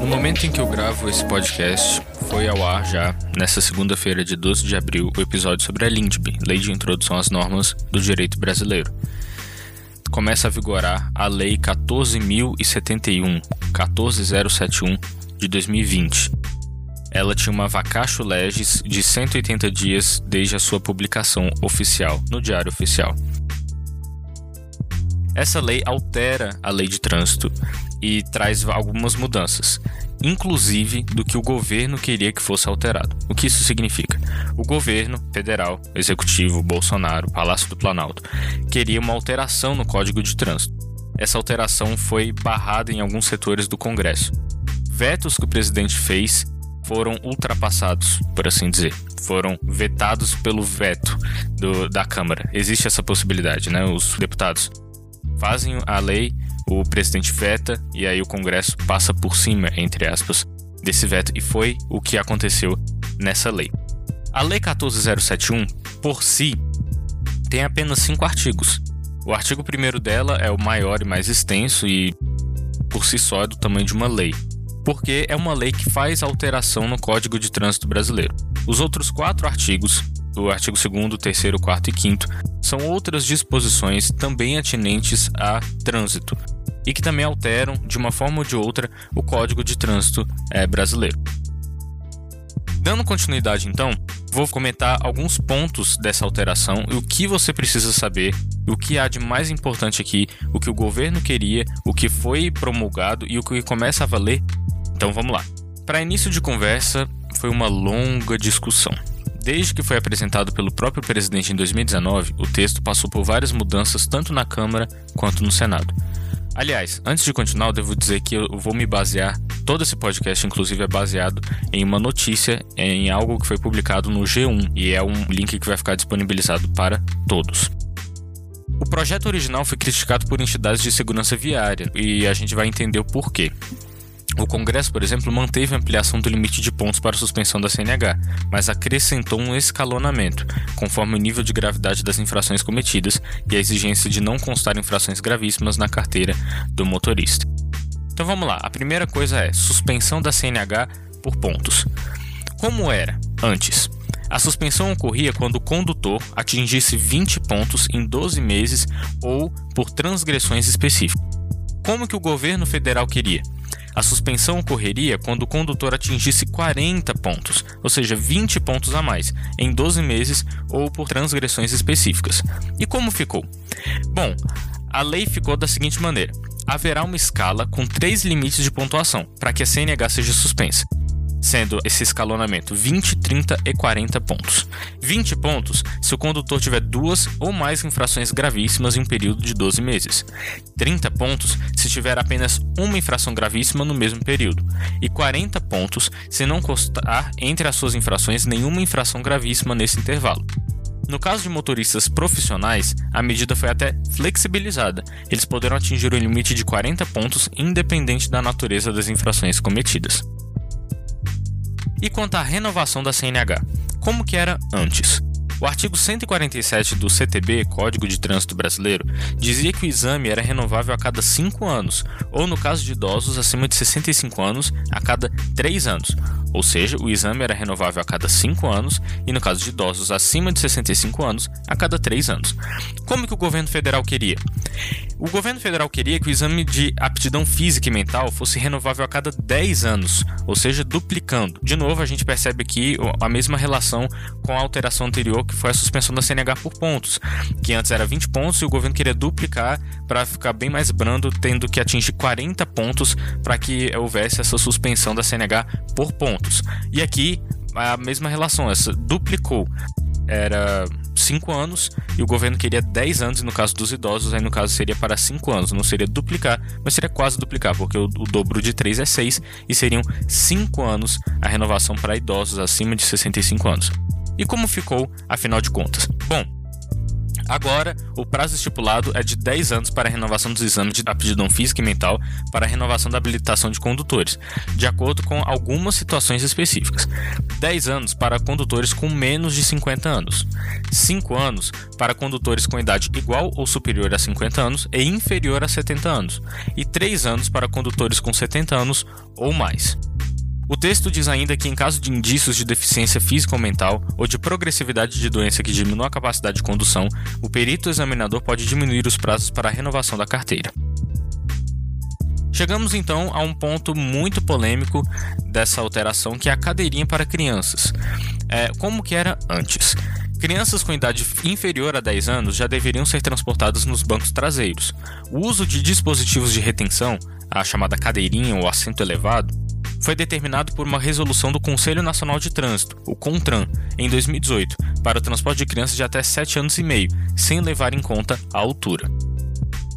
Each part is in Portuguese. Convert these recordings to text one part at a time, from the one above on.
No momento em que eu gravo esse podcast, foi ao ar já, nessa segunda-feira de 12 de abril, o episódio sobre a LINDB, Lei de Introdução às Normas do Direito Brasileiro. Começa a vigorar a Lei 14.071, 14071, de 2020. Ela tinha uma vacatio legis de 180 dias desde a sua publicação oficial, no Diário Oficial. Essa lei altera a lei de trânsito e traz algumas mudanças, inclusive do que o governo queria que fosse alterado. O que isso significa? O governo federal, executivo, Bolsonaro, Palácio do Planalto, queria uma alteração no Código de Trânsito. Essa alteração foi barrada em alguns setores do Congresso. Vetos que o presidente fez foram ultrapassados, por assim dizer. Foram vetados pelo veto do, da Câmara. Existe essa possibilidade, né? Os deputados fazem a lei, o presidente veta e aí o Congresso passa por cima, entre aspas, desse veto. E foi o que aconteceu nessa lei. A Lei 14071, por si, tem apenas cinco artigos. O artigo 1 dela é o maior e mais extenso e, por si só, é do tamanho de uma lei, porque é uma lei que faz alteração no Código de Trânsito Brasileiro. Os outros quatro artigos, o artigo 2, 3, 4 e 5, são outras disposições também atinentes a trânsito e que também alteram, de uma forma ou de outra, o Código de Trânsito é, brasileiro. Dando continuidade, então, vou comentar alguns pontos dessa alteração e o que você precisa saber, o que há de mais importante aqui, o que o governo queria, o que foi promulgado e o que começa a valer. Então vamos lá. Para início de conversa, foi uma longa discussão. Desde que foi apresentado pelo próprio presidente em 2019, o texto passou por várias mudanças tanto na Câmara quanto no Senado. Aliás, antes de continuar, eu devo dizer que eu vou me basear, todo esse podcast, inclusive, é baseado em uma notícia, em algo que foi publicado no G1, e é um link que vai ficar disponibilizado para todos. O projeto original foi criticado por entidades de segurança viária, e a gente vai entender o porquê. O Congresso, por exemplo, manteve a ampliação do limite de pontos para suspensão da CNH, mas acrescentou um escalonamento, conforme o nível de gravidade das infrações cometidas e a exigência de não constar infrações gravíssimas na carteira do motorista. Então vamos lá, a primeira coisa é suspensão da CNH por pontos. Como era antes? A suspensão ocorria quando o condutor atingisse 20 pontos em 12 meses ou por transgressões específicas. Como que o governo federal queria? A suspensão ocorreria quando o condutor atingisse 40 pontos, ou seja, 20 pontos a mais, em 12 meses ou por transgressões específicas. E como ficou? Bom, a lei ficou da seguinte maneira: haverá uma escala com três limites de pontuação para que a CNH seja suspensa sendo esse escalonamento 20, 30 e 40 pontos. 20 pontos se o condutor tiver duas ou mais infrações gravíssimas em um período de 12 meses. 30 pontos se tiver apenas uma infração gravíssima no mesmo período. E 40 pontos se não constar entre as suas infrações nenhuma infração gravíssima nesse intervalo. No caso de motoristas profissionais, a medida foi até flexibilizada. Eles poderão atingir o limite de 40 pontos independente da natureza das infrações cometidas. E quanto à renovação da CNH, como que era antes? O artigo 147 do CTB, Código de Trânsito Brasileiro, dizia que o exame era renovável a cada 5 anos, ou no caso de idosos acima de 65 anos, a cada 3 anos. Ou seja, o exame era renovável a cada 5 anos e no caso de idosos acima de 65 anos, a cada 3 anos. Como que o governo federal queria? O governo federal queria que o exame de aptidão física e mental fosse renovável a cada 10 anos, ou seja, duplicando. De novo, a gente percebe aqui a mesma relação com a alteração anterior, que foi a suspensão da CNH por pontos, que antes era 20 pontos e o governo queria duplicar para ficar bem mais brando, tendo que atingir 40 pontos para que houvesse essa suspensão da CNH por pontos. E aqui a mesma relação, essa duplicou. Era 5 anos e o governo queria 10 anos, e no caso dos idosos, aí no caso seria para 5 anos. Não seria duplicar, mas seria quase duplicar, porque o, o dobro de 3 é 6 e seriam 5 anos a renovação para idosos acima de 65 anos. E como ficou, afinal de contas? Bom, Agora, o prazo estipulado é de 10 anos para a renovação dos exames de aptidão física e mental para a renovação da habilitação de condutores, de acordo com algumas situações específicas. 10 anos para condutores com menos de 50 anos. 5 anos para condutores com idade igual ou superior a 50 anos e inferior a 70 anos. E 3 anos para condutores com 70 anos ou mais. O texto diz ainda que, em caso de indícios de deficiência física ou mental ou de progressividade de doença que diminua a capacidade de condução, o perito examinador pode diminuir os prazos para a renovação da carteira. Chegamos então a um ponto muito polêmico dessa alteração, que é a cadeirinha para crianças. É, como que era antes? Crianças com idade inferior a 10 anos já deveriam ser transportadas nos bancos traseiros. O uso de dispositivos de retenção, a chamada cadeirinha ou assento elevado, foi determinado por uma resolução do Conselho Nacional de Trânsito, o CONTRAN, em 2018, para o transporte de crianças de até 7 anos e meio, sem levar em conta a altura.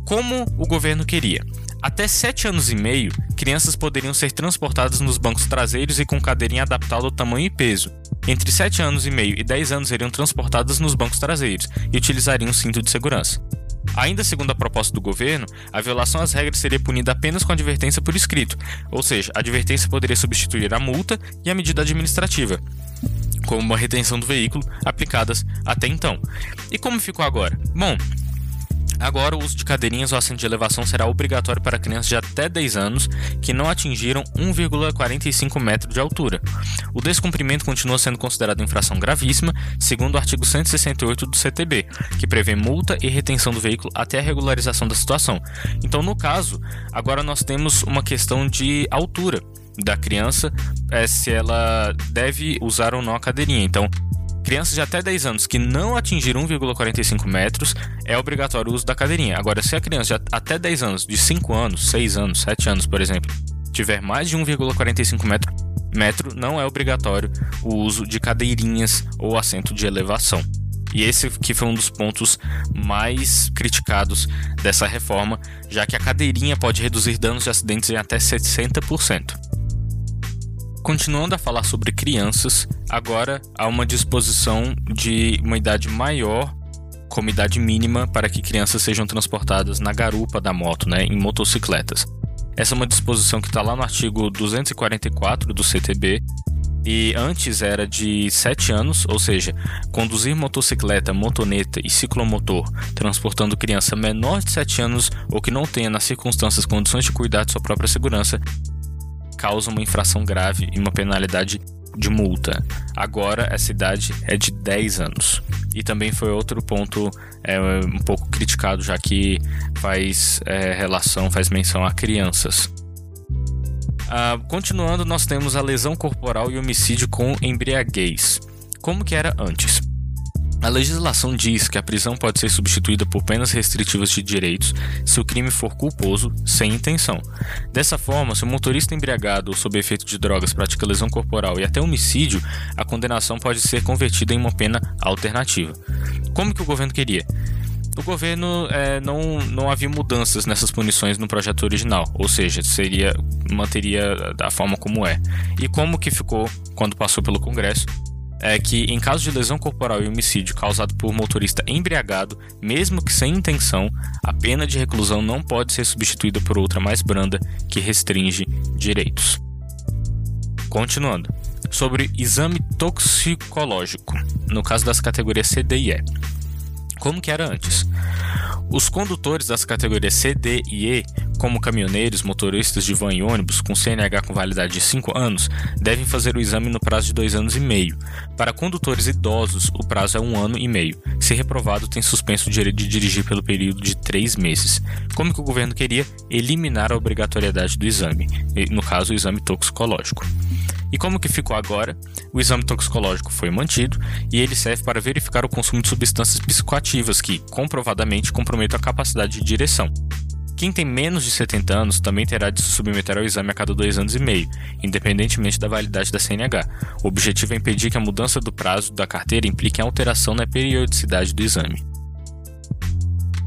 Como o governo queria. Até 7 anos e meio, crianças poderiam ser transportadas nos bancos traseiros e com cadeirinha adaptada ao tamanho e peso. Entre 7 anos e meio e 10 anos seriam transportadas nos bancos traseiros e utilizariam cinto de segurança. Ainda segundo a proposta do governo, a violação às regras seria punida apenas com advertência por escrito, ou seja, a advertência poderia substituir a multa e a medida administrativa, como uma retenção do veículo aplicadas até então. E como ficou agora? Bom, Agora, o uso de cadeirinhas ou assento de elevação será obrigatório para crianças de até 10 anos que não atingiram 1,45 metro de altura. O descumprimento continua sendo considerado infração gravíssima, segundo o artigo 168 do CTB, que prevê multa e retenção do veículo até a regularização da situação. Então, no caso, agora nós temos uma questão de altura da criança, é, se ela deve usar ou não a cadeirinha. Então, crianças de até 10 anos que não atingiram 1,45 metros, é obrigatório o uso da cadeirinha. Agora, se a criança de até 10 anos, de 5 anos, 6 anos, 7 anos, por exemplo, tiver mais de 1,45 metro, metro, não é obrigatório o uso de cadeirinhas ou assento de elevação. E esse que foi um dos pontos mais criticados dessa reforma, já que a cadeirinha pode reduzir danos de acidentes em até 60%. Continuando a falar sobre crianças, agora há uma disposição de uma idade maior como idade mínima para que crianças sejam transportadas na garupa da moto, né, em motocicletas. Essa é uma disposição que está lá no artigo 244 do CTB e antes era de 7 anos, ou seja, conduzir motocicleta, motoneta e ciclomotor transportando criança menor de 7 anos ou que não tenha nas circunstâncias condições de cuidar de sua própria segurança causa uma infração grave e uma penalidade de multa. Agora essa idade é de 10 anos. E também foi outro ponto é, um pouco criticado, já que faz é, relação, faz menção a crianças. Ah, continuando, nós temos a lesão corporal e homicídio com embriaguez. Como que era antes? A legislação diz que a prisão pode ser substituída por penas restritivas de direitos se o crime for culposo, sem intenção. Dessa forma, se o motorista embriagado ou sob efeito de drogas pratica lesão corporal e até homicídio, a condenação pode ser convertida em uma pena alternativa. Como que o governo queria? O governo é, não, não havia mudanças nessas punições no projeto original, ou seja, seria manteria da forma como é. E como que ficou quando passou pelo Congresso? É que, em caso de lesão corporal e homicídio causado por motorista embriagado, mesmo que sem intenção, a pena de reclusão não pode ser substituída por outra mais branda que restringe direitos. Continuando. Sobre exame toxicológico, no caso das categorias C, D e E. Como que era antes? Os condutores das categorias C, D e E, como caminhoneiros, motoristas de van e ônibus com CNH com validade de 5 anos, devem fazer o exame no prazo de 2 anos e meio. Para condutores idosos, o prazo é 1 um ano e meio. Se reprovado, tem suspenso o direito de dirigir pelo período de 3 meses. Como que o governo queria? Eliminar a obrigatoriedade do exame, no caso, o exame toxicológico. E como que ficou agora? O exame toxicológico foi mantido e ele serve para verificar o consumo de substâncias psicoativas que, comprovadamente, comprometem a capacidade de direção. Quem tem menos de 70 anos também terá de se submeter ao exame a cada dois anos e meio, independentemente da validade da CNH. O objetivo é impedir que a mudança do prazo da carteira implique alteração na periodicidade do exame.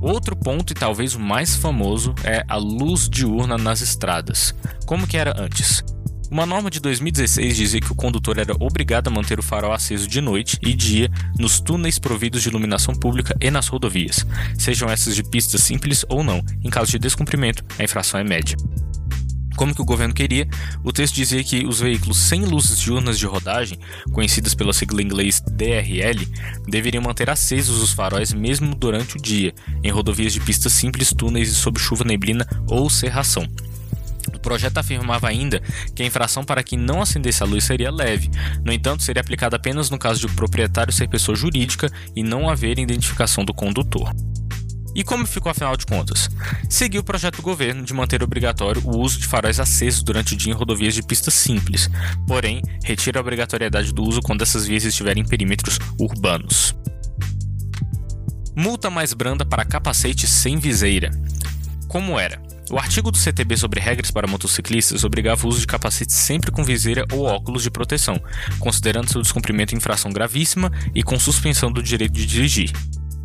Outro ponto e talvez o mais famoso é a luz diurna nas estradas. Como que era antes? Uma norma de 2016 dizia que o condutor era obrigado a manter o farol aceso de noite e dia nos túneis providos de iluminação pública e nas rodovias, sejam essas de pistas simples ou não. Em caso de descumprimento, a infração é média. Como que o governo queria, o texto dizia que os veículos sem luzes diurnas de rodagem, conhecidas pela sigla em inglês DRL, deveriam manter acesos os faróis mesmo durante o dia, em rodovias de pistas simples, túneis e sob chuva, neblina ou cerração. O projeto afirmava ainda que a infração para quem não acendesse a luz seria leve, no entanto, seria aplicada apenas no caso de o proprietário ser pessoa jurídica e não haver identificação do condutor. E como ficou afinal de contas? Seguiu o projeto do governo de manter obrigatório o uso de faróis acesos durante o dia em rodovias de pista simples, porém, retira a obrigatoriedade do uso quando essas vias estiverem em perímetros urbanos. Multa mais branda para capacete sem viseira. Como era? O artigo do CTB sobre regras para motociclistas obrigava o uso de capacete sempre com viseira ou óculos de proteção, considerando seu descumprimento infração gravíssima e com suspensão do direito de dirigir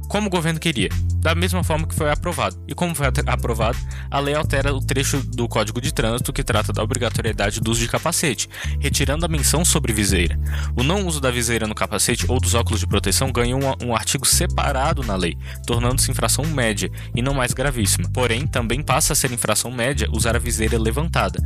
como o governo queria, da mesma forma que foi aprovado. E como foi aprovado, a lei altera o trecho do Código de Trânsito que trata da obrigatoriedade do uso de capacete, retirando a menção sobre viseira. O não uso da viseira no capacete ou dos óculos de proteção ganhou um, um artigo separado na lei, tornando-se infração média e não mais gravíssima. Porém, também passa a ser infração média usar a viseira levantada.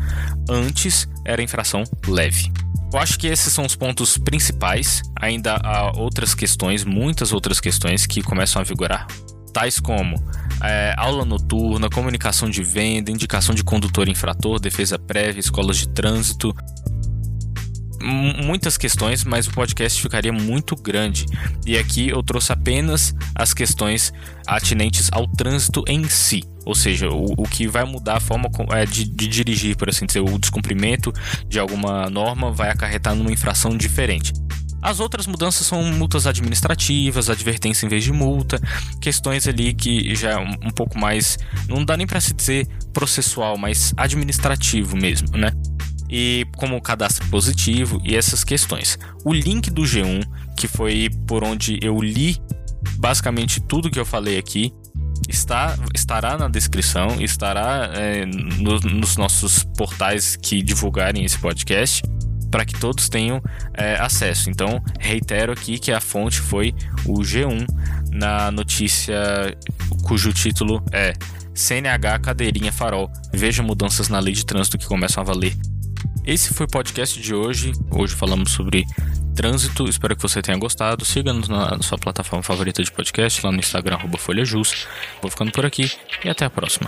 Antes era infração leve. Eu acho que esses são os pontos principais. Ainda há outras questões, muitas outras questões que começam a vigorar, tais como é, aula noturna, comunicação de venda, indicação de condutor infrator, defesa prévia, escolas de trânsito. Muitas questões, mas o podcast ficaria muito grande. E aqui eu trouxe apenas as questões atinentes ao trânsito em si. Ou seja, o, o que vai mudar a forma é, de, de, dirigir, por assim dizer, o descumprimento de alguma norma vai acarretar numa infração diferente. As outras mudanças são multas administrativas, advertência em vez de multa, questões ali que já é um, um pouco mais, não dá nem para se dizer processual, mas administrativo mesmo, né? E como cadastro positivo e essas questões. O link do G1, que foi por onde eu li basicamente tudo que eu falei aqui, está, estará na descrição, estará é, no, nos nossos portais que divulgarem esse podcast para que todos tenham é, acesso. Então, reitero aqui que a fonte foi o G1 na notícia cujo título é CNH Cadeirinha Farol. Veja mudanças na lei de trânsito que começam a valer. Esse foi o podcast de hoje. Hoje falamos sobre trânsito. Espero que você tenha gostado. Siga-nos na sua plataforma favorita de podcast, lá no Instagram, FolhaJus. Vou ficando por aqui e até a próxima.